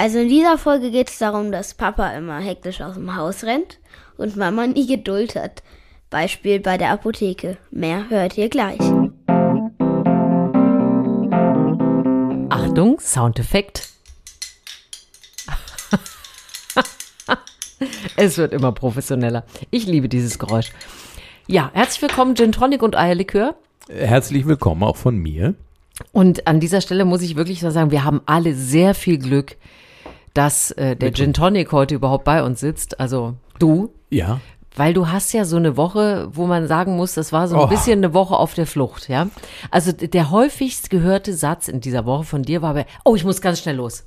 Also in dieser Folge geht es darum, dass Papa immer hektisch aus dem Haus rennt und Mama nie Geduld hat. Beispiel bei der Apotheke. Mehr hört ihr gleich. Achtung, Soundeffekt. es wird immer professioneller. Ich liebe dieses Geräusch. Ja, herzlich willkommen, Gin Tonic und Eierlikör. Herzlich willkommen auch von mir. Und an dieser Stelle muss ich wirklich sagen, wir haben alle sehr viel Glück, dass äh, der Gin Tonic heute überhaupt bei uns sitzt. Also du. Ja. Weil du hast ja so eine Woche, wo man sagen muss, das war so ein Oh. bisschen eine Woche auf der Flucht, ja. Also der häufigst gehörte Satz in dieser Woche von dir war bei, oh, ich muss ganz schnell los.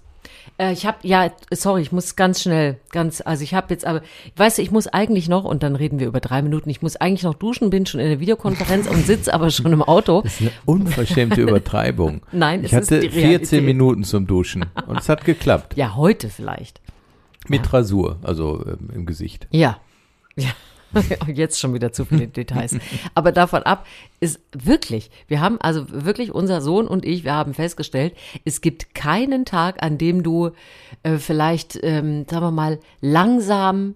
Äh, ich habe, ja, sorry, ich muss ganz schnell, ganz, also ich habe jetzt aber, weißt du, ich muss eigentlich noch, und dann reden wir über drei Minuten, ich muss eigentlich noch duschen, bin schon in der Videokonferenz und sitze aber schon im Auto. Das ist eine unverschämte Übertreibung. Nein, ich es ist hatte die Realität. 14 Minuten zum Duschen und es hat geklappt. Ja, heute vielleicht. Mit Rasur, also ähm, im Gesicht. Ja. Ja. Jetzt schon wieder zu viele Details. Aber davon ab ist wirklich, wir haben also wirklich, unser Sohn und ich, wir haben festgestellt, es gibt keinen Tag, an dem du äh, vielleicht, ähm, sagen wir mal, langsam,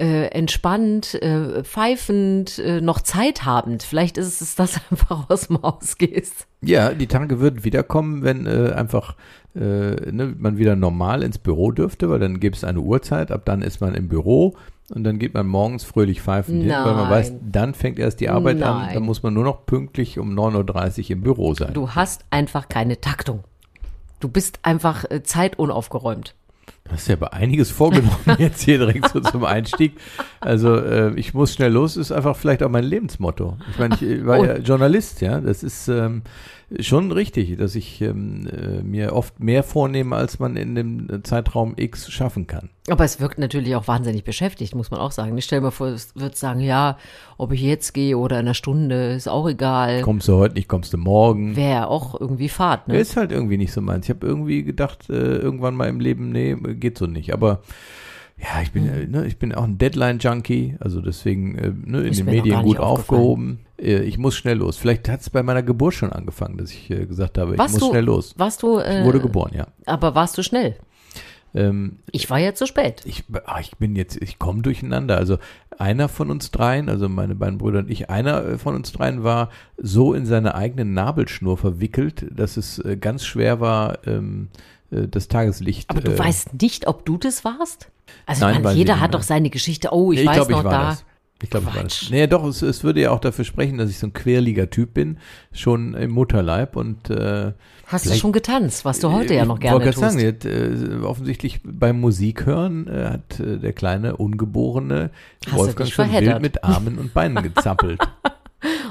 äh, entspannt, äh, pfeifend, äh, noch Zeit habend. Vielleicht ist es, dass du einfach aus dem Haus gehst. Ja, die Tage würden wiederkommen, wenn äh, einfach äh, ne, man wieder normal ins Büro dürfte, weil dann gibt es eine Uhrzeit, ab dann ist man im Büro und dann geht man morgens fröhlich pfeifen hin, weil man Nein. weiß, dann fängt erst die Arbeit an, Nein. dann muss man nur noch pünktlich um 9.30 Uhr im Büro sein. Du hast einfach keine Taktung. Du bist einfach äh, zeitunaufgeräumt. Du hast ja aber einiges vorgenommen jetzt hier direkt so zum Einstieg. Also äh, ich muss schnell los, ist einfach vielleicht auch mein Lebensmotto. Ich meine, ich war Oh. ja Journalist, ja. Das ist ähm, schon richtig, dass ich ähm, äh, mir oft mehr vornehme, als man in dem Zeitraum X schaffen kann. Aber es wirkt natürlich auch wahnsinnig beschäftigt, muss man auch sagen. Ich stelle mir vor, es wird sagen, ja, ob ich jetzt gehe oder in einer Stunde, ist auch egal. Kommst du heute nicht, kommst du morgen. Wäre ja auch irgendwie Fahrt, ne? Ist halt irgendwie nicht so meins. Ich habe irgendwie gedacht, äh, irgendwann mal im Leben, nee, geht so nicht. Aber ja, ich bin, Mhm. äh, ne, ich bin auch ein Deadline-Junkie, also deswegen äh, ne, in den Medien gut aufgehoben. Äh, ich muss schnell los. Vielleicht hat es bei meiner Geburt schon angefangen, dass ich äh, gesagt habe, Warst ich muss du- schnell los. Warst du, Ich wurde geboren, ja. aber warst du schnell? Ähm, Ich war ja zu spät. ich, ah, ich bin jetzt, ich komme durcheinander. Also einer von uns dreien, also meine beiden Brüder und ich, einer von uns dreien war so in seine eigene Nabelschnur verwickelt, dass es ganz schwer war, ähm, äh, das Tageslicht. Aber du äh, weißt nicht, ob du das warst? Also Nein, ich meine, jeder ich hat doch seine Geschichte. Oh, ich, Nee, weiß glaub, noch ich war da. Das. Ich glaube, ich war das. Nee, doch, es, es würde ja auch dafür sprechen, dass ich so ein querliger Typ bin, schon im Mutterleib und äh, Hast du schon getanzt, was du heute ja noch ich gerne wollte tust. gerade sagen, jetzt, äh, offensichtlich beim Musik hören äh, hat äh, der kleine Ungeborene Hast Wolfgang schon wild mit Armen und Beinen gezappelt.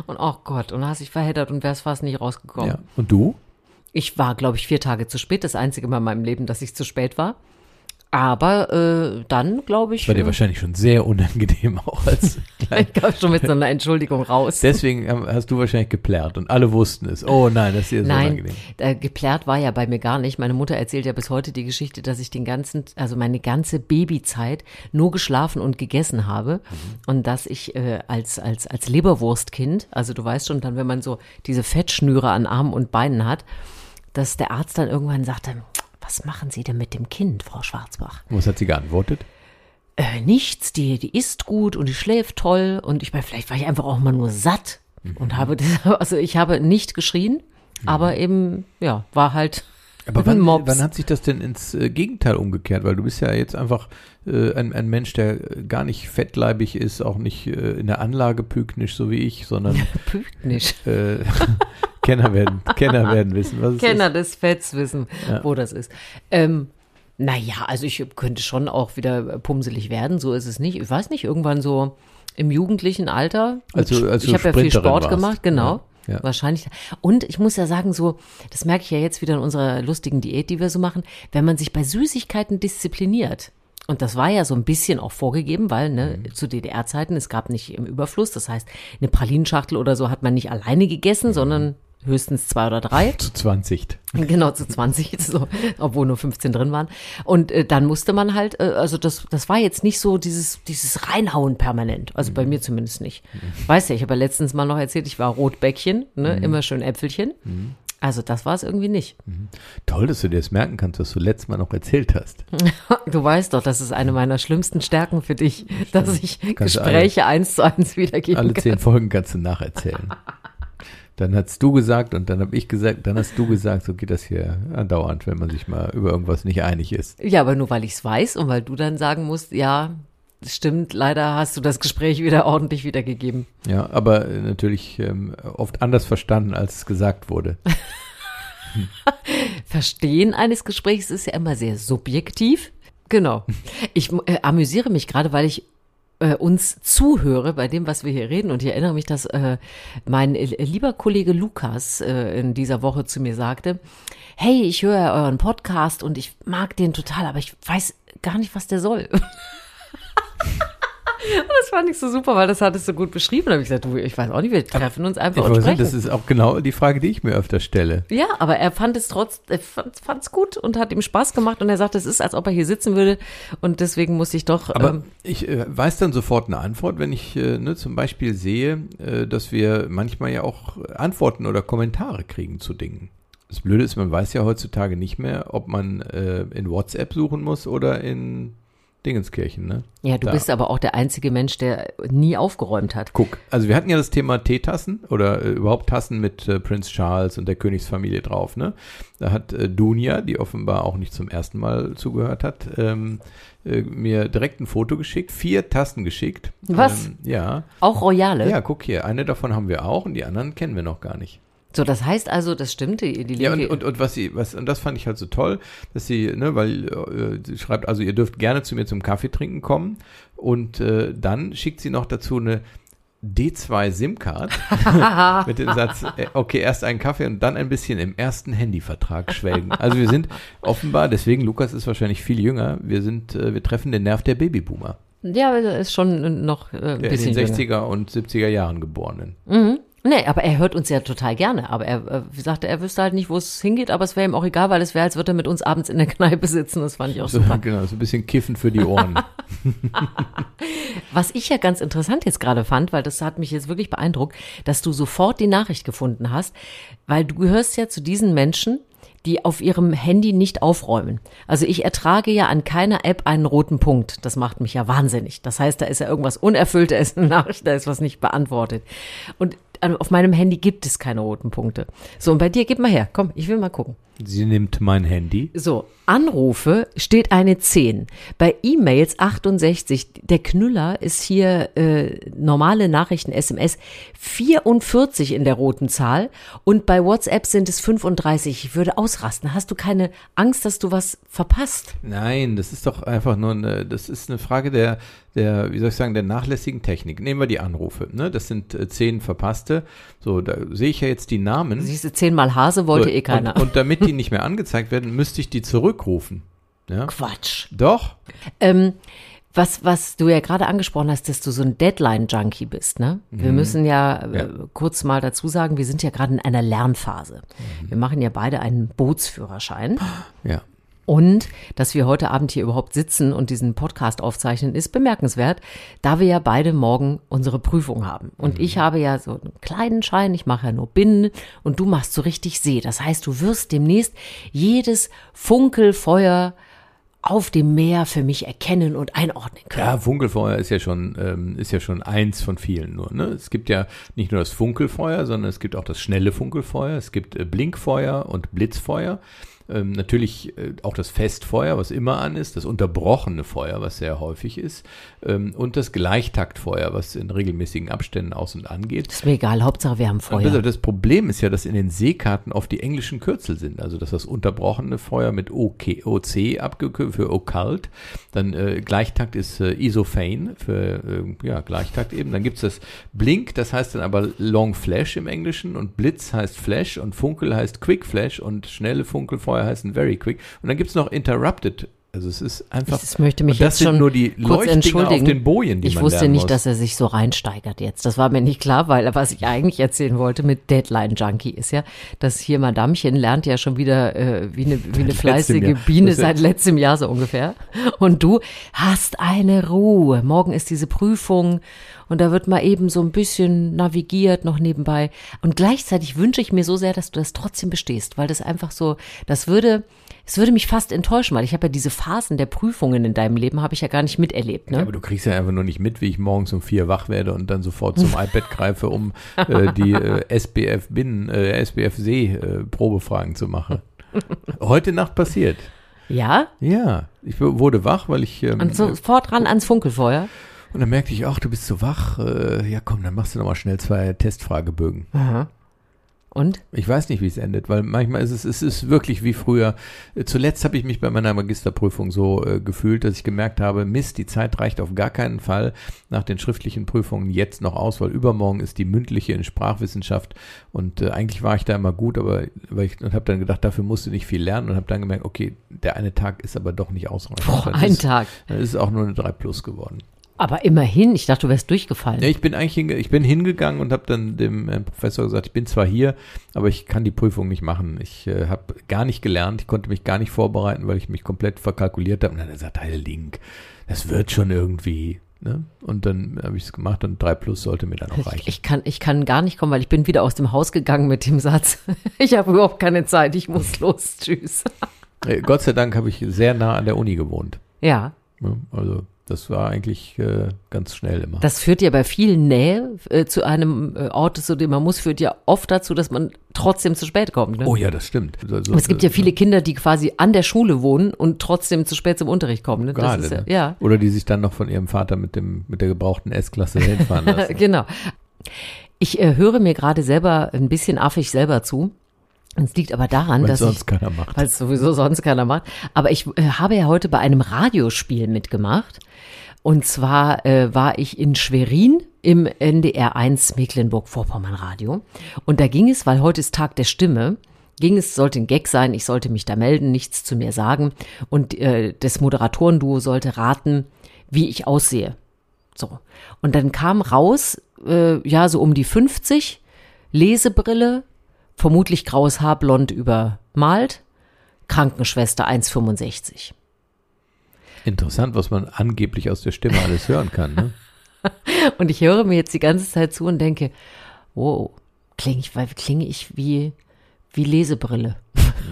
Und oh Gott, und hast dich verheddert und wärst fast nicht rausgekommen. ja. Und du? Ich war, glaube ich, vier Tage zu spät. Das einzige Mal in meinem Leben, dass ich zu spät war. Aber äh, dann, glaube ich, War dir äh, wahrscheinlich schon sehr unangenehm auch als ich kam schon mit so einer Entschuldigung raus. Deswegen ähm, hast du wahrscheinlich geplärrt und alle wussten es. Oh nein, das ist dir so Nein, unangenehm. äh, geplärrt war ja bei mir gar nicht. Meine Mutter erzählt ja bis heute die Geschichte, dass ich den ganzen, also meine ganze Babyzeit nur geschlafen und gegessen habe Mhm. und dass ich äh, als als als Leberwurstkind, also du weißt schon, dann wenn man so diese Fettschnüre an Armen und Beinen hat, dass der Arzt dann irgendwann sagte, was machen Sie denn mit dem Kind, Frau Schwarzbach? Was hat sie geantwortet? äh, nichts, die, die isst gut und die schläft toll und ich meine, vielleicht war ich einfach auch mal nur satt und habe, das, also ich habe nicht geschrien, aber eben, ja, war halt Aber wann, wann hat sich das denn ins äh, Gegenteil umgekehrt? Weil du bist ja jetzt einfach äh, ein, ein Mensch, der äh, gar nicht fettleibig ist, auch nicht äh, in der Anlage pyknisch, so wie ich, sondern Pügt nicht. äh, Kenner werden, Kenner werden wissen, was es Kenner ist. des Fetts wissen, Ja. wo das ist. Ähm, naja, also ich könnte schon auch wieder pumselig werden, so ist es nicht. Ich weiß nicht, irgendwann so im jugendlichen Alter. Also- als ich habe ja viel Sport warst. gemacht, genau. Ja, ja. Wahrscheinlich. Und ich muss ja sagen, so, das merke ich ja jetzt wieder in unserer lustigen Diät, die wir so machen, wenn man sich bei Süßigkeiten diszipliniert. Und das war ja so ein bisschen auch vorgegeben, weil ne, Mhm. zu DDR-Zeiten, es gab nicht im Überfluss. Das heißt, eine Pralinschachtel oder so hat man nicht alleine gegessen, sondern höchstens zwei oder drei. Zu 20. Genau, zu 20, so, obwohl nur 15 drin waren. Und äh, dann musste man halt, äh, also das, das war jetzt nicht so dieses, dieses Reinhauen permanent. Also bei mir zumindest nicht. Weißt ja, ich habe ja letztens mal noch erzählt, ich war Rotbäckchen, ne, immer schön Äpfelchen. Also das war es irgendwie nicht. Toll, dass du dir das merken kannst, was du letztes Mal noch erzählt hast. Du weißt doch, das ist eine meiner schlimmsten Stärken für dich, dass ich Kannst du Gespräche eins zu eins wiedergeben Alle kann. zehn Folgen kannst du nacherzählen. Dann hast du gesagt und dann habe ich gesagt, dann hast du gesagt, so geht das hier andauernd, wenn man sich mal über irgendwas nicht einig ist. Ja, aber nur weil ich es weiß und weil du dann sagen musst, ja, stimmt, leider hast du das Gespräch wieder ordentlich wiedergegeben. Ja, aber äh, natürlich ähm, oft anders verstanden, als es gesagt wurde. Verstehen eines Gesprächs ist ja immer sehr subjektiv. Genau. Ich äh, amüsiere mich gerade, weil ich äh, uns zuhöre bei dem, was wir hier reden. Und ich erinnere mich, dass äh, mein lieber Kollege Lukas äh, in dieser Woche zu mir sagte, hey, ich höre euren Podcast und ich mag den total, aber ich weiß gar nicht, was der soll. Und das fand ich so super, weil das hattest du gut beschrieben. Da habe ich gesagt, du, ich weiß auch nicht, wir treffen uns einfach Ich und sprechen. das ist auch genau die Frage, die ich mir öfter stelle. Ja, aber er fand es trotz, er fand es gut und hat ihm Spaß gemacht und er sagt, es ist, als ob er hier sitzen würde und deswegen musste ich doch. Aber ähm, ich äh, weiß dann sofort eine Antwort, wenn ich äh, ne, zum Beispiel sehe, äh, dass wir manchmal ja auch Antworten oder Kommentare kriegen zu Dingen. Das Blöde ist, man weiß ja heutzutage nicht mehr, ob man äh, in WhatsApp suchen muss oder in Dingenskirchen. Ne? ja, du da. bist aber auch der einzige Mensch, der nie aufgeräumt hat. Guck, also wir hatten ja das Thema Teetassen oder äh, überhaupt Tassen mit äh, Prinz Charles und der Königsfamilie drauf. Ne? Da hat äh, Dunja, die offenbar auch nicht zum ersten Mal zugehört hat, ähm, äh, mir direkt ein Foto geschickt, vier Tassen geschickt. Was? Ähm, ja. Auch Royale. Ja, guck hier, eine davon haben wir auch und die anderen kennen wir noch gar nicht. So, das heißt also, das stimmt, die, die Ja, und, linke- und, und was sie, was, und das fand ich halt so toll, dass sie, ne, weil äh, sie schreibt, also ihr dürft gerne zu mir zum Kaffee trinken kommen und äh, dann schickt sie noch dazu eine D2 SIM-Card mit dem Satz, äh, okay, erst einen Kaffee und dann ein bisschen im ersten Handyvertrag schwelgen. Also wir sind offenbar, deswegen, Lukas ist wahrscheinlich viel jünger, wir sind, äh, wir treffen den Nerv der Babyboomer, ja, er ist schon noch äh, ein der in bisschen den jünger. 60er und 70er Jahren geborenen. Mhm. Nee, aber er hört uns ja total gerne. Aber er äh, sagte, er wüsste halt nicht, wo es hingeht, aber es wäre ihm auch egal, weil es wäre, als würde er mit uns abends in der Kneipe sitzen. Das fand ich auch So, super. genau, so ein bisschen Kiffen für die Ohren. Was ich ja ganz interessant jetzt gerade fand, weil das hat mich jetzt wirklich beeindruckt, dass du sofort die Nachricht gefunden hast, weil du gehörst ja zu diesen Menschen, die auf ihrem Handy nicht aufräumen. Also ich ertrage ja an keiner App einen roten Punkt. Das macht mich ja wahnsinnig. Das heißt, da ist ja irgendwas unerfüllt, da ist eine Nachricht, da ist was nicht beantwortet. Und auf meinem Handy gibt es keine roten Punkte. So, und bei dir, gib mal her. Komm, ich will mal gucken. Sie nimmt mein Handy. So, Anrufe steht eine 10. Bei E-Mails 68. Der Knüller ist hier äh, normale Nachrichten, SMS 44 in der roten Zahl und bei WhatsApp sind es 35. Ich würde ausrasten. Hast du keine Angst, dass du was verpasst? Nein, das ist doch einfach nur eine, das ist eine Frage der, der, wie soll ich sagen, der nachlässigen Technik. Nehmen wir die Anrufe, ne? Das sind äh, zehn verpasste. So, da sehe ich ja jetzt die Namen. Siehst du, zehnmal Hase wollte so, eh keiner. Und, und damit die nicht mehr angezeigt werden, müsste ich die zurückrufen. Ja? Quatsch. Doch. Ähm, was, was du ja gerade angesprochen hast, dass du so ein Deadline-Junkie bist, ne? Wir müssen ja, Mhm. Ja. Äh, kurz mal dazu sagen, wir sind ja gerade in einer Lernphase. Mhm. Wir machen ja beide einen Bootsführerschein. Ja. Und dass wir heute Abend hier überhaupt sitzen und diesen Podcast aufzeichnen, ist bemerkenswert, da wir ja beide morgen unsere Prüfung haben. Und ich habe ja so einen kleinen Schein, ich mache ja nur Binnen und du machst so richtig See. Das heißt, du wirst demnächst jedes Funkelfeuer auf dem Meer für mich erkennen und einordnen können. Ja, Funkelfeuer ist ja schon, ähm, ist ja schon eins von vielen nur. Ne? Es gibt ja nicht nur das Funkelfeuer, sondern es gibt auch das schnelle Funkelfeuer. Es gibt äh, Blinkfeuer und Blitzfeuer. Ähm, natürlich äh, auch das Festfeuer, was immer an ist, das unterbrochene Feuer, was sehr häufig ist, ähm, und das Gleichtaktfeuer, was in regelmäßigen Abständen aus und angeht. Ist mir egal, Hauptsache wir haben Feuer. Das, das Problem ist ja, dass in den Seekarten oft die englischen Kürzel sind. Also dass das unterbrochene Feuer mit OK, OC abgekürzt für Occult. Dann äh, Gleichtakt ist äh, Isophane für äh, ja, Gleichtakt eben. Dann gibt's das Blink, das heißt dann aber Long Flash im Englischen und Blitz heißt Flash und Funkel heißt Quick Flash und schnelle Funkelfeuer heißen Very Quick. Und dann gibt's noch Interrupted Also es ist einfach. Ich möchte mich das jetzt sind schon nur die Leuchtdinger entschuldigen. auf den Bojen, die ich man wusste nicht, muss. dass er sich so reinsteigert jetzt. Das war mir nicht klar, weil was ich eigentlich erzählen wollte mit Deadline Junkie ist ja, dass hier Madamchen lernt ja schon wieder äh, wie eine, wie eine fleißige. Biene seit letztem Jahr so ungefähr. Und du hast eine Ruhe. Morgen ist diese Prüfung und da wird mal eben so ein bisschen navigiert noch nebenbei. Und gleichzeitig wünsche ich mir so sehr, dass du das trotzdem bestehst, weil das einfach so, das würde, es würde mich fast enttäuschen, weil ich habe ja diese Phasen der Prüfungen in deinem Leben habe ich ja gar nicht miterlebt. Ne? Ja, aber du kriegst ja einfach nur nicht mit, wie ich morgens um vier wach werde und dann sofort zum iPad greife, um äh, die äh, SBF Binnen, äh, SBF See äh, Probefragen zu machen. Heute Nacht passiert. Ja? Ja, ich wurde wach, weil ich ähm, Und sofort ran ans Funkelfeuer. und dann merkte ich, ach, du bist so wach. Äh, ja, komm, dann machst du noch mal schnell zwei Testfragebögen. Und? Ich weiß nicht, wie es endet, weil manchmal ist es, es ist wirklich wie früher. Zuletzt habe ich mich bei meiner Magisterprüfung so äh, gefühlt, dass ich gemerkt habe, Mist, die Zeit reicht auf gar keinen Fall nach den schriftlichen Prüfungen jetzt noch aus, weil übermorgen ist die mündliche in Sprachwissenschaft und äh, eigentlich war ich da immer gut, aber weil ich und habe dann gedacht, dafür musst du nicht viel lernen und habe dann gemerkt, okay, der eine Tag ist aber doch nicht ausreichend. Dann ein ist, Tag. Dann ist es auch nur eine 3 Plus geworden. Aber immerhin, ich dachte, du wärst durchgefallen. Ja, ich bin eigentlich hinge ich bin hingegangen und habe dann dem äh, Professor gesagt, ich bin zwar hier, aber ich kann die Prüfung nicht machen. Ich äh, habe gar nicht gelernt, ich konnte mich gar nicht vorbereiten, weil ich mich komplett verkalkuliert habe. Und dann hat er gesagt, hey Link, das wird schon irgendwie. Ne? Und dann habe ich es gemacht und 3 Plus sollte mir dann auch Ich, reichen. ich, kann, ich kann gar nicht kommen, weil ich bin wieder aus dem Haus gegangen mit dem Satz. Ich habe überhaupt keine Zeit, ich muss los. Tschüss. Äh, Gott sei Dank habe ich sehr nah an der Uni gewohnt. Ja, Ne? Also das war eigentlich äh, ganz schnell immer. das führt ja bei viel Nähe äh, zu einem äh, Ort, zu dem man muss, führt ja oft dazu, dass man trotzdem zu spät kommt. Ne? oh ja, das stimmt. Also, es gibt ja viele Kinder, die quasi an der Schule wohnen und trotzdem zu spät zum Unterricht kommen. Ne? Gerade, das ist ja, ne? ja. Oder die sich dann noch von ihrem Vater mit dem mit der gebrauchten S-Klasse hinfahren lassen. genau. Ich äh, höre mir gerade selber ein bisschen affig selber zu. Es liegt aber daran, Weil dass ich, sonst keiner macht. weil es sowieso sonst keiner macht. Aber ich äh, habe ja heute bei einem Radiospiel mitgemacht. Und zwar äh, war ich in Schwerin im NDR 1 Mecklenburg-Vorpommern Radio. Und da ging es, weil heute ist Tag der Stimme, ging es, sollte ein Gag sein, ich sollte mich da melden, nichts zu mir sagen. Und äh, das Moderatorenduo sollte raten, wie ich aussehe. So. Und dann kam raus, äh, ja, so um die 50, Lesebrille, vermutlich graues Haar blond übermalt, Krankenschwester 1,65. Interessant, was man angeblich aus der Stimme alles hören kann. Ne? Und ich höre mir jetzt die ganze Zeit zu und denke, wow, klinge ich, klinge ich wie, wie Lesebrille.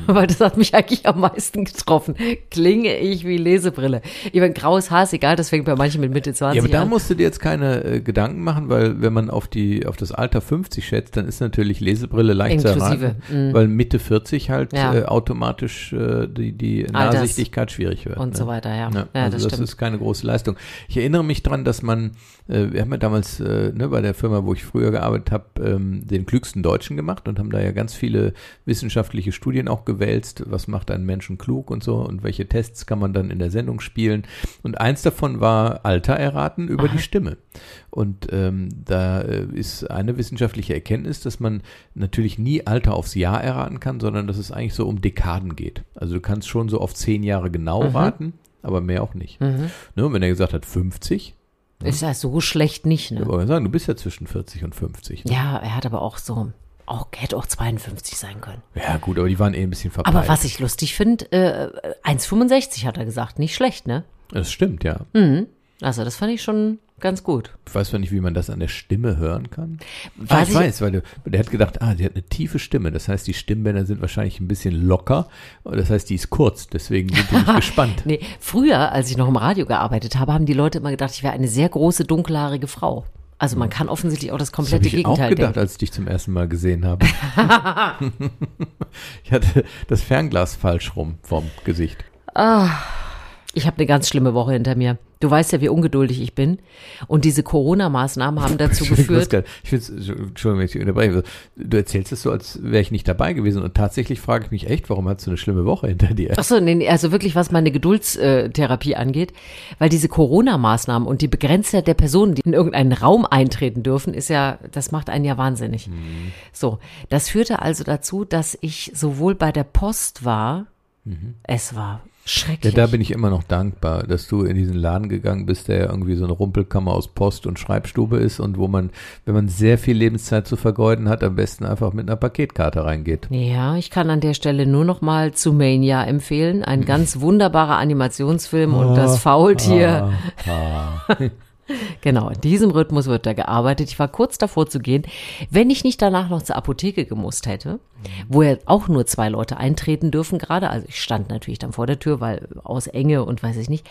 weil das hat mich eigentlich am meisten getroffen. Klinge ich wie Lesebrille. Ich meine, graues Haar ist egal, das fängt bei manchen mit Mitte 20 Ja, aber da an. musst du dir jetzt keine äh, Gedanken machen, weil wenn man auf die auf das Alter 50 schätzt, dann ist natürlich Lesebrille leicht zu Inklusive, erraten, weil Mitte 40 halt Ja. äh, automatisch äh, die, die Nahsichtigkeit schwierig wird. und ne? so weiter, ja. Ja, Ja, also das das, ist keine große Leistung. Ich erinnere mich dran, dass man, äh, wir haben ja damals äh, ne, bei der Firma, wo ich früher gearbeitet habe, ähm, den klügsten Deutschen gemacht und haben da ja ganz viele wissenschaftliche Studien auch gewälzt, was macht einen Menschen klug und so und welche Tests kann man dann in der Sendung spielen. Und eins davon war Alter erraten über die Stimme. Und ähm, da äh, ist eine wissenschaftliche Erkenntnis, dass man natürlich nie Alter aufs Jahr erraten kann, sondern dass es eigentlich so um Dekaden geht. Also du kannst schon so auf zehn Jahre genau raten, aber mehr auch nicht. Ne, und wenn er gesagt hat 50, Ist ja so schlecht nicht, ne? ich wollte sagen, du bist ja zwischen 40 und 50. Ne? Ja, er hat aber auch so, auch, hätte auch 52 sein können. Ja. gut, aber die waren eh ein bisschen verpeilt. Aber was ich lustig finde, äh, 1,65 hat er gesagt, nicht schlecht, ne? Das stimmt, ja. Also das fand ich schon ganz gut. Ich weiß zwar nicht, wie man das an der Stimme hören kann. Ah, Weiß ich ich- weiß, weil du, der hat gedacht, ah, sie hat eine tiefe Stimme. Das heißt, die Stimmbänder sind wahrscheinlich ein bisschen locker. Das heißt, die ist kurz. Deswegen die nicht gespannt. Nee, früher, als ich noch im Radio gearbeitet habe, haben die Leute immer gedacht, ich wäre eine sehr große, dunkelhaarige Frau. Also man kann offensichtlich auch das Das habe komplette ich auch Gegenteil gedacht, denken. als ich dich zum ersten Mal gesehen habe. ich hatte das Fernglas falsch rum vom Gesicht. Ich habe eine ganz schlimme Woche hinter mir. Du weißt ja, wie ungeduldig ich bin. Und diese Corona-Maßnahmen haben dazu Ich geführt. gar Ich finde Entschuldigung, wenn ich dich unterbreche. Du erzählst es so, als wäre ich nicht dabei gewesen. Und tatsächlich frage ich mich echt, warum hast du eine schlimme Woche hinter dir? Ach so, nee, also wirklich, was meine Geduldstherapie angeht, weil diese Corona-Maßnahmen und die Begrenztheit der Personen, die in irgendeinen Raum eintreten dürfen, ist ja, das macht einen ja wahnsinnig. So, das führte also dazu, dass ich sowohl bei der Post war, es war Ja, Schrecklich. da bin ich immer noch dankbar, dass du in diesen Laden gegangen bist, der ja irgendwie so eine Rumpelkammer aus Post und Schreibstube ist und wo man, wenn man sehr viel Lebenszeit zu vergeuden hat, am besten einfach mit einer Paketkarte reingeht. Ja, ich kann an der Stelle nur noch mal zu Mania empfehlen. Ein ganz wunderbarer Animationsfilm und das Faultier. Ah, ah. Genau, in diesem Rhythmus wird da gearbeitet. Ich war kurz davor zu gehen, wenn ich nicht danach noch zur Apotheke gemusst hätte, wo ja auch nur zwei Leute eintreten dürfen gerade. Also ich stand natürlich dann vor der Tür, weil aus Enge und weiß ich nicht.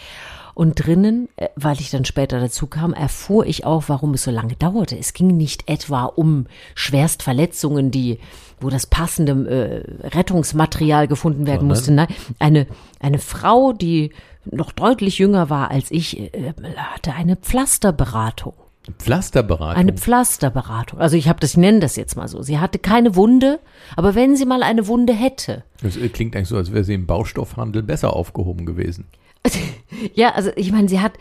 Und drinnen, äh, weil ich dann später dazu kam, erfuhr ich auch, warum es so lange dauerte. Es ging nicht etwa um Schwerstverletzungen, die, wo das passende äh, Rettungsmaterial gefunden werden Sondern? musste. Nein, eine, eine Frau, die noch deutlich jünger war als ich, äh, hatte eine Pflasterberatung. Pflasterberatung. Eine Pflasterberatung. Also ich habe das, ich nenne das jetzt mal so. Sie hatte keine Wunde, aber wenn sie mal eine Wunde hätte, das äh, klingt eigentlich so, als wäre sie im Baustoffhandel besser aufgehoben gewesen. Ja, also ich meine, sie hat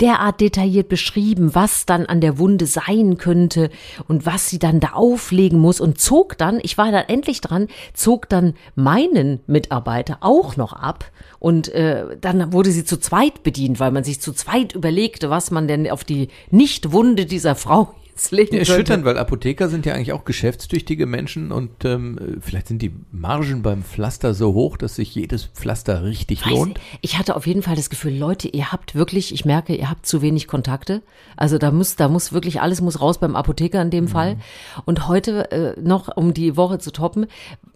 derart detailliert beschrieben, was dann an der Wunde sein könnte und was sie dann da auflegen muss und zog dann, ich war dann endlich dran, zog dann meinen Mitarbeiter auch noch ab und äh, dann wurde sie zu zweit bedient, weil man sich zu zweit überlegte, was man denn auf die Nicht-Wunde dieser Frau jetzt legen Ja, erschütternd, weil Apotheker sind ja eigentlich auch geschäftstüchtige Menschen und ähm, vielleicht sind die Margen beim Pflaster so hoch, dass sich jedes Pflaster richtig Weiß lohnt. Ich hatte auf jeden Fall das Gefühl, Leute, ihr habt wirklich, ich merke, ihr habt zu wenig Kontakte. Also da muss, da muss wirklich alles muss raus beim Apotheker in dem Mhm. Fall. Und heute äh, noch, um die Woche zu toppen,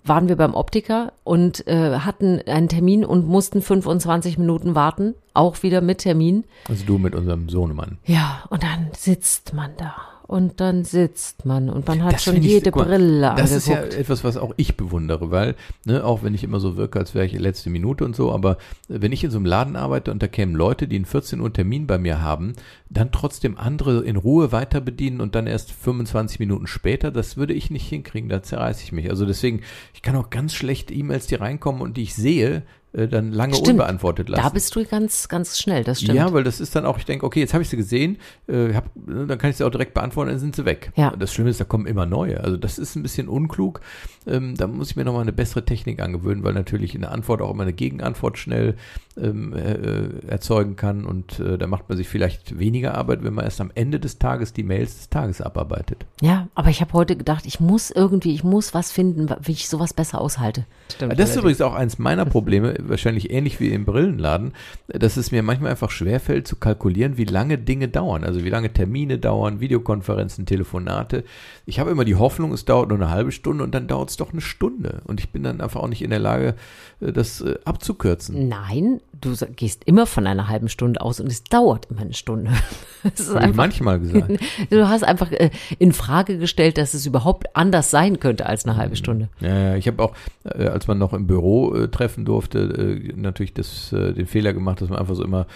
waren wir beim Optiker und äh, hatten einen Termin und mussten 25 Minuten warten, auch wieder mit Termin. Also du mit unserem Sohnemann. Ja, und dann sitzt man da. Und dann sitzt man und man hat schon finde ich- jede mal, Brille Das ist ja angeguckt. etwas, was auch ich bewundere, weil, ne, auch wenn ich immer so wirke, als wäre ich letzte Minute und so, aber wenn ich in so einem Laden arbeite und da kämen Leute, die einen 14 Uhr Termin bei mir haben, dann trotzdem andere in Ruhe weiter bedienen und dann erst 25 Minuten später, das würde ich nicht hinkriegen, da zerreiße ich mich. Also deswegen, ich kann auch ganz schlecht E-Mails, die reinkommen und die ich sehe, äh, dann lange Stimmt. unbeantwortet lassen. Da bist du ganz, ganz schnell, das stimmt. Ja, weil das ist dann auch, ich denke, okay, jetzt habe ich sie gesehen, äh, hab, dann kann ich sie auch direkt beantworten, dann sind sie weg. Ja. Das Schlimme ist, da kommen immer neue. Also das ist ein bisschen unklug. Ähm, da muss ich mir nochmal eine bessere Technik angewöhnen, weil natürlich eine Antwort auch immer eine Gegenantwort schnell ähm, äh, erzeugen kann und äh, da macht man sich vielleicht weniger Arbeit, wenn man erst am Ende des Tages die Mails des Tages abarbeitet. Ja, aber ich habe heute gedacht, ich muss irgendwie, ich muss was finden, wie ich sowas besser aushalte. Stimmt. Das ist übrigens auch eins meiner Probleme, wahrscheinlich ähnlich wie im Brillenladen, dass es mir manchmal einfach schwerfällt zu kalkulieren, wie lange Dinge dauern. Also wie lange Termine dauern, Videokonferenzen, Telefonate. Ich habe immer die Hoffnung, es dauert nur eine halbe Stunde und dann dauert es doch eine Stunde. Und ich bin dann einfach auch nicht in der Lage, äh, das äh, abzukürzen. Nein, du gehst immer von einer halben Stunde aus und es dauert immer eine Stunde. Es ist Habe ich einfach, manchmal gesagt. du hast einfach äh, in Frage gestellt, dass es überhaupt anders sein könnte als eine halbe Stunde. Ja, ich habe auch, äh, als man noch im Büro äh, treffen durfte, natürlich das, den Fehler gemacht, dass man einfach so immer,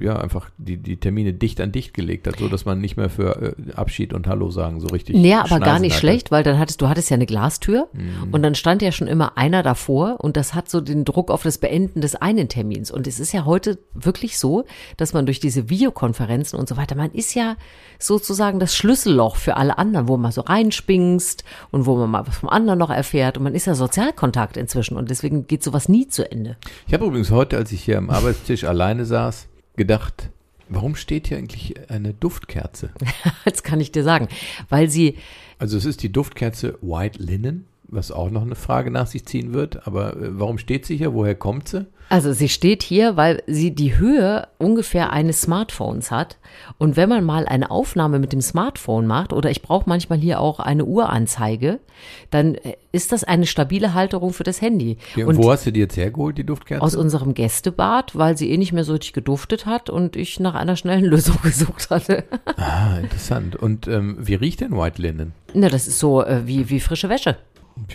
ja, einfach die, die Termine dicht an dicht gelegt hat, so dass man nicht mehr für Abschied und Hallo sagen so richtig. Ja, aber gar nicht hatte. schlecht, weil dann hattest du hattest ja eine Glastür Mhm. und dann stand ja schon immer einer davor und das hat so den Druck auf das Beenden des einen Termins. Und es ist ja heute wirklich so, dass man durch diese Videokonferenzen und so weiter, man ist ja sozusagen das Schlüsselloch für alle anderen, wo man so reinspingst und wo man mal was vom anderen noch erfährt. Und man ist ja Sozialkontakt inzwischen und deswegen geht sowas nie zu Ende. Ich habe übrigens heute, als ich hier am Arbeitstisch alleine saß, gedacht, warum steht hier eigentlich eine Duftkerze? Jetzt kann ich dir sagen, weil sie Also es ist die Duftkerze White Linen, was auch noch eine Frage nach sich ziehen wird. Aber äh, warum steht sie hier? Woher kommt sie? Also sie steht hier, weil sie die Höhe ungefähr eines Smartphones hat. Und wenn man mal eine Aufnahme mit dem Smartphone macht, oder ich brauche manchmal hier auch eine Uhranzeige, dann äh, ist das eine stabile Halterung für das Handy. Ja, und wo hast du die jetzt hergeholt, die Duftkerze? aus unserem Gästebad, weil sie eh nicht mehr so richtig geduftet hat und ich nach einer schnellen Lösung gesucht hatte. ah, interessant. Und ähm, wie riecht denn White Linen? Na, das ist so äh, wie, wie frische Wäsche.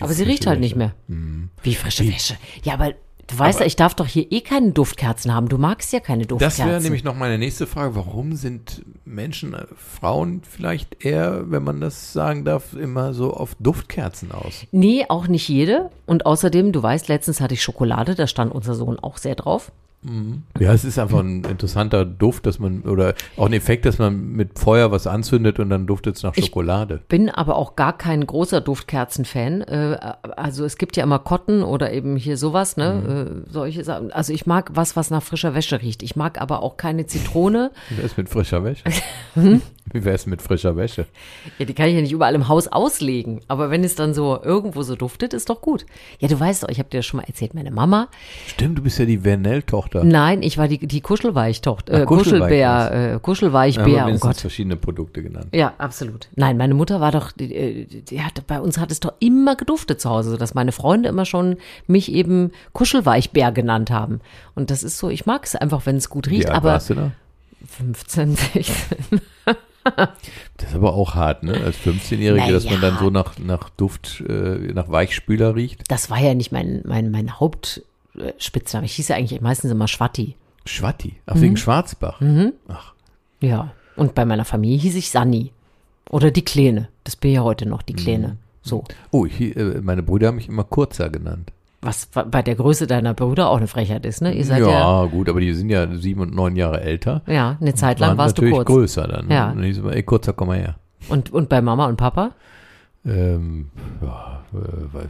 aber sie riecht halt Wäsche. Mhm. nicht mehr. Wie frische Wäsche. Ja, aber du weißt ja, ich darf doch hier eh keine Duftkerzen haben. Du magst ja keine Das Duftkerzen. wäre nämlich noch meine nächste Frage. Warum sind Menschen, äh, Frauen vielleicht eher, wenn man das sagen darf, immer so auf Duftkerzen aus? Nee, auch nicht jede. Und außerdem, du weißt, letztens hatte ich Schokolade, da stand unser Sohn auch sehr drauf. Ja, es ist einfach ein interessanter Duft, dass man, oder auch ein Effekt, dass man mit Feuer was anzündet und dann duftet es nach Ich- Schokolade. Bin aber auch gar kein großer Duftkerzen-Fan. Äh, also es gibt ja immer Cotton oder eben hier sowas, ne? Äh, solche Sachen. Also ich mag was, was nach frischer Wäsche riecht. Ich mag aber auch keine Zitrone. Wäre es mit frischer Wäsche? Wie wäre es mit frischer Wäsche? Ja, die kann ich ja nicht überall im Haus auslegen. Aber wenn es dann so irgendwo so duftet, ist doch gut. Ja, du weißt doch, ich habe dir das schon mal erzählt, meine Mama. Stimmt, du bist ja die Vernell-Tochter. Nein, ich war die, die Kuschelweichtochter. Äh, Kuschelbär, äh, Kuschelweichbär, wir oh Gott. verschiedene Produkte genannt. Ja, absolut. Nein, meine Mutter war doch, die, äh, die hatte, bei uns hat es doch immer geduftet zu Hause, sodass meine Freunde immer schon mich eben Kuschelweichbär genannt haben. Und das ist so, ich mag es einfach, wenn es gut Wie riecht, alt aber warst du da? 15, 16. Das ist aber auch hart, ne? Als 15-Jährige, dass man Naja. dann so nach, nach Duft, äh, nach Weichspüler riecht. Das war ja nicht mein, mein, mein Hauptspitzname. Ich hieß ja eigentlich meistens immer Schwatti. Schwatti. Ach, Mhm. wegen Schwarzbach. Ach, Ja. Und bei meiner Familie hieß ich Sanni. Oder die Kleine. Das bin ja heute noch, die Kleine. So. oh, ich, äh, meine Brüder haben mich immer Kurzer genannt. Was wa- bei der Größe deiner Brüder auch eine Frechheit ist, ne? Ihr seid ja, ja, gut, aber die sind ja sieben und neun Jahre älter. ja, eine Zeit lang warst du natürlich kurz. größer dann. Ja. Und ich so, ey, kurzer, komm mal her. Und, und bei Mama und Papa? Ähm, ja, äh,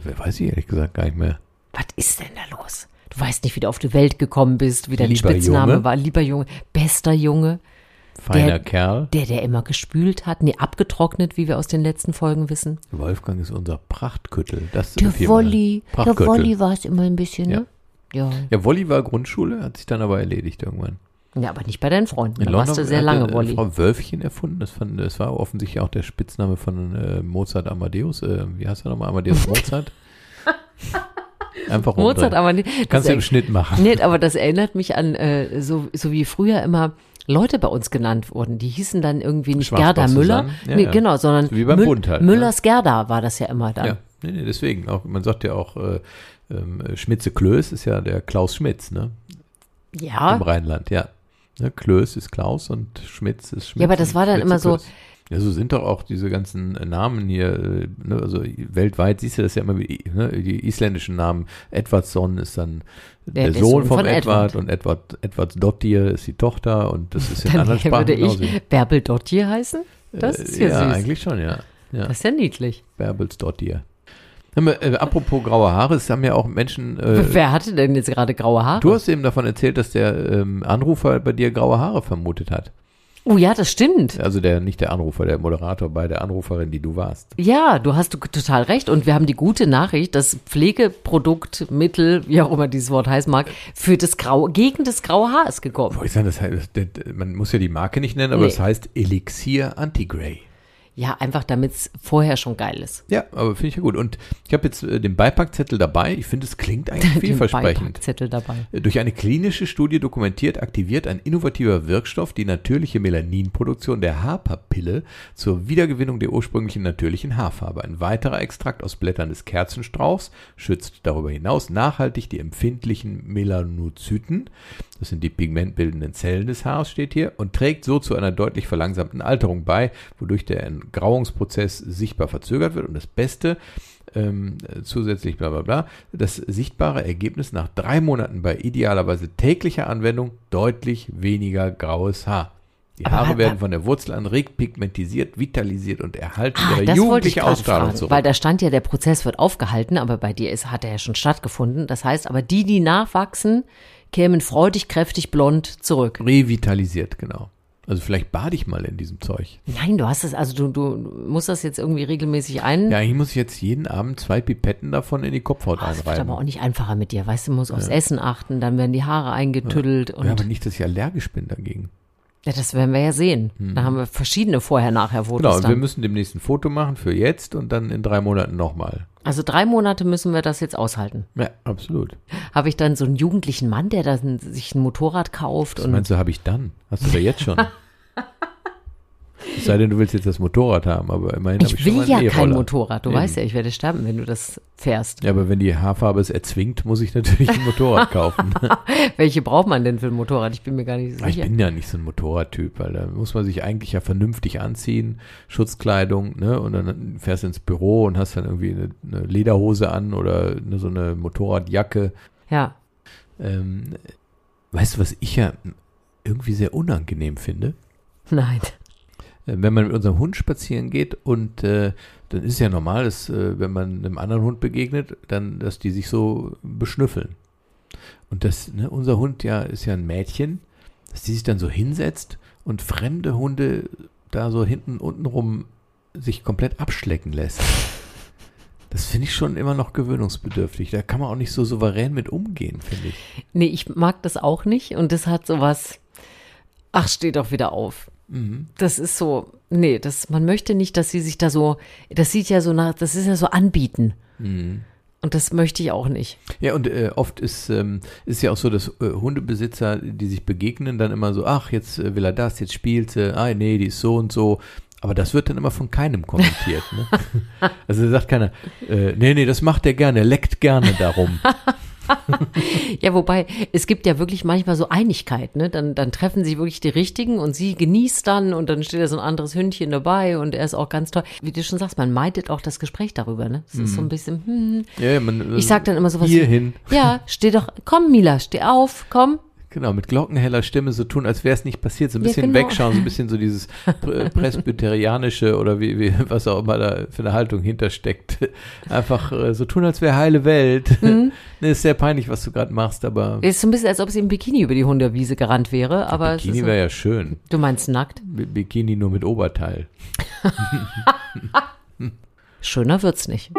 we- weiß ich ehrlich gesagt gar nicht mehr. Was ist denn da los? Du weißt nicht, wie du auf die Welt gekommen bist, wie dein Lieber Spitzname Junge. war. Lieber Junge, bester Junge, Feiner Der- Kerl. der, der immer gespült hat, nee, abgetrocknet, wie wir aus den letzten Folgen wissen. Wolfgang ist unser Prachtküttel. Das Der. Wolli, der Prachtküttel. Wolli war es immer ein bisschen, ne? Ja. Ja, Wolli war Grundschule, hat sich dann aber erledigt irgendwann. Ja, aber nicht bei deinen Freunden. In Da warst du sehr lange, eine Wolli. Frau Wölfchen erfunden. Das, fand, das war offensichtlich auch der Spitzname von äh, Mozart Amadeus. Äh, wie heißt er nochmal? Amadeus Mozart? Einfach Mozart, umdrehen. aber nicht. Kannst du im Schnitt machen. Nee, aber das erinnert mich an, äh, so, so wie früher immer Leute bei uns genannt wurden. Die hießen dann irgendwie nicht Schwarzbach Gerda Müller. Ja, nee, ja. genau, sondern Wie beim Bund halt, ne? Müllers Gerda war das ja immer dann. Ja, nee, nee, deswegen. Auch, man sagt ja auch, äh, ähm, Schmitze Klöß ist ja der Klaus Schmitz, ne? Ja, Im Rheinland, ja. Ne, Klöß ist Klaus und Schmitz ist Schmitz. Ja, aber das war dann Schmitze immer so- Klöß. Ja, so sind doch auch diese ganzen Namen hier, äh, ne, also weltweit siehst du das ja immer, wie, ne, die isländischen Namen. Edvardsson ist dann der, der Sohn Sohn vom von Edward, Edward. und Edward, Edwards Dottir ist die Tochter und das ist in dann anderen Sprachen würde genauso. ich Bärbel Dottir heißen. Das ist ja, ja, süß. eigentlich schon, ja. ja. Das ist ja niedlich. Bärbels Dottir. Hör mal, Äh, apropos graue Haare, es haben ja auch Menschen, äh, Wer hatte denn jetzt gerade graue Haare? du hast eben davon erzählt, dass der ähm, Anrufer bei dir graue Haare vermutet hat. Oh ja, das stimmt. Also der, nicht der Anrufer, der Moderator bei der Anruferin, die du warst. Ja, du hast total recht. Und wir haben die gute Nachricht, das Pflegeprodukt, Mittel, wie auch immer dieses Wort heißen mag, für das graue, gegen das graue Haar ist gekommen. Wollte ich sagen, das das, das, man muss ja die Marke nicht nennen, aber Nee. es heißt Elixier Anti-Grey. Ja, einfach damit es vorher schon geil ist. Ja, aber finde ich ja gut. Und ich habe jetzt äh, den Beipackzettel dabei. Ich finde, es klingt eigentlich vielversprechend. Beipackzettel dabei. Durch eine klinische Studie dokumentiert aktiviert ein innovativer Wirkstoff die natürliche Melaninproduktion der Haarpapille zur Wiedergewinnung der ursprünglichen natürlichen Haarfarbe. Ein weiterer Extrakt aus Blättern des Kerzenstrauchs schützt darüber hinaus nachhaltig die empfindlichen Melanozyten, das sind die pigmentbildenden Zellen des Haares, steht hier, und trägt so zu einer deutlich verlangsamten Alterung bei, wodurch der Entgrauungsprozess sichtbar verzögert wird. Und das Beste, ähm, zusätzlich bla bla bla, das sichtbare Ergebnis nach drei Monaten bei idealerweise täglicher Anwendung deutlich weniger graues Haar. Die Haare werden von der Wurzel an regt, pigmentisiert, vitalisiert und erhalten Ah, ihre jugendliche Ausstrahlung fragen, zurück. weil da stand ja, der Prozess wird aufgehalten, aber bei dir ist, hat er ja schon stattgefunden. Das heißt aber, die, die nachwachsen, kämen freudig, kräftig, blond zurück. Revitalisiert, genau. Also vielleicht bade ich mal in diesem Zeug. Nein, du hast es, also du, du musst das jetzt irgendwie regelmäßig ein. Ja, eigentlich muss ich jetzt jeden Abend zwei Pipetten davon in die Kopfhaut Oh, das wird einreiben. aber auch nicht einfacher mit dir. Weißt du, musst aufs Essen achten, dann werden die Haare eingetüddelt und ja, aber nicht, dass ich allergisch bin dagegen. Ja, das werden wir ja sehen. Da haben wir verschiedene Vorher-Nachher-Fotos Genau, und wir dann. müssen demnächst ein Foto machen für jetzt und dann in drei Monaten nochmal. Also drei Monate müssen wir das jetzt aushalten. Ja, absolut. Habe ich dann so einen jugendlichen Mann, der dann sich ein Motorrad kauft Was und meinst du, habe ich dann? Hast du da jetzt schon? Es sei denn, du willst jetzt das Motorrad haben, aber immerhin habe ich ich schon will mal ja kein. Motorrad. Du Eben. weißt ja, ich werde sterben, wenn du das fährst. Ja, aber wenn die Haarfarbe es erzwingt, muss ich natürlich ein Motorrad kaufen. Welche braucht man denn für ein Motorrad? Ich bin mir gar nicht ich sicher. bin ja nicht so ein Motorradtyp, weil da muss man sich eigentlich ja vernünftig anziehen, Schutzkleidung, ne? Und dann fährst du ins Büro und hast dann irgendwie eine, eine Lederhose an oder eine, so eine Motorradjacke. Ja. Ähm, Weißt du, was ich ja irgendwie sehr unangenehm finde? Nein. Äh, Wenn man mit unserem Hund spazieren geht und äh, dann ist ja normal, dass, äh, wenn man einem anderen Hund begegnet, dann, dass die sich so beschnüffeln. Und das, ne, unser Hund ja ist ja ein Mädchen, dass die sich dann so hinsetzt und fremde Hunde da so hinten untenrum sich komplett abschlecken lässt. Das finde ich schon immer noch gewöhnungsbedürftig. Da kann man auch nicht so souverän mit umgehen, finde ich. Nee, ich mag das auch nicht und das hat sowas, ach, steh doch wieder auf. Mhm. Das ist so, nee, das, man möchte nicht, dass sie sich da so, das sieht ja so nach, das ist ja so anbieten. Mhm. Und das möchte ich auch nicht. Ja, und äh, oft ist ähm, ist ja auch so, dass äh, Hundebesitzer, die sich begegnen, dann immer so, ach, jetzt äh, will er das, jetzt spielt sie, ah, nee, die ist so und so. Aber das wird dann immer von keinem kommentiert. Ne? Also da sagt keiner, äh, nee, nee, das macht er gerne, er leckt gerne darum. Ja, wobei, es gibt ja wirklich manchmal so Einigkeit, ne? Dann, dann treffen sich wirklich die Richtigen und sie genießt dann und dann steht da so ein anderes Hündchen dabei und er ist auch ganz toll. Wie du schon sagst, man meidet auch das Gespräch darüber, ne? Es ist so ein bisschen, hm. Ja, man, Ich sag dann immer sowas. Hier wie, hin. Ja, steh doch, komm Mila, steh auf, komm. Genau, mit glockenheller Stimme so tun, als wäre es nicht passiert. So ein Ja, bisschen genau. wegschauen, so ein bisschen so dieses pr- presbyterianische oder wie, wie, was auch immer da für eine Haltung hintersteckt. Einfach äh, so tun, als wäre heile Welt. Mhm. ne, ist sehr peinlich, was du gerade machst, aber Ist so ein bisschen, als ob sie im Bikini über die Hundewiese gerannt wäre, aber Bikini wäre ja schön. du meinst nackt. B Bikini nur mit Oberteil. Schöner wird's nicht.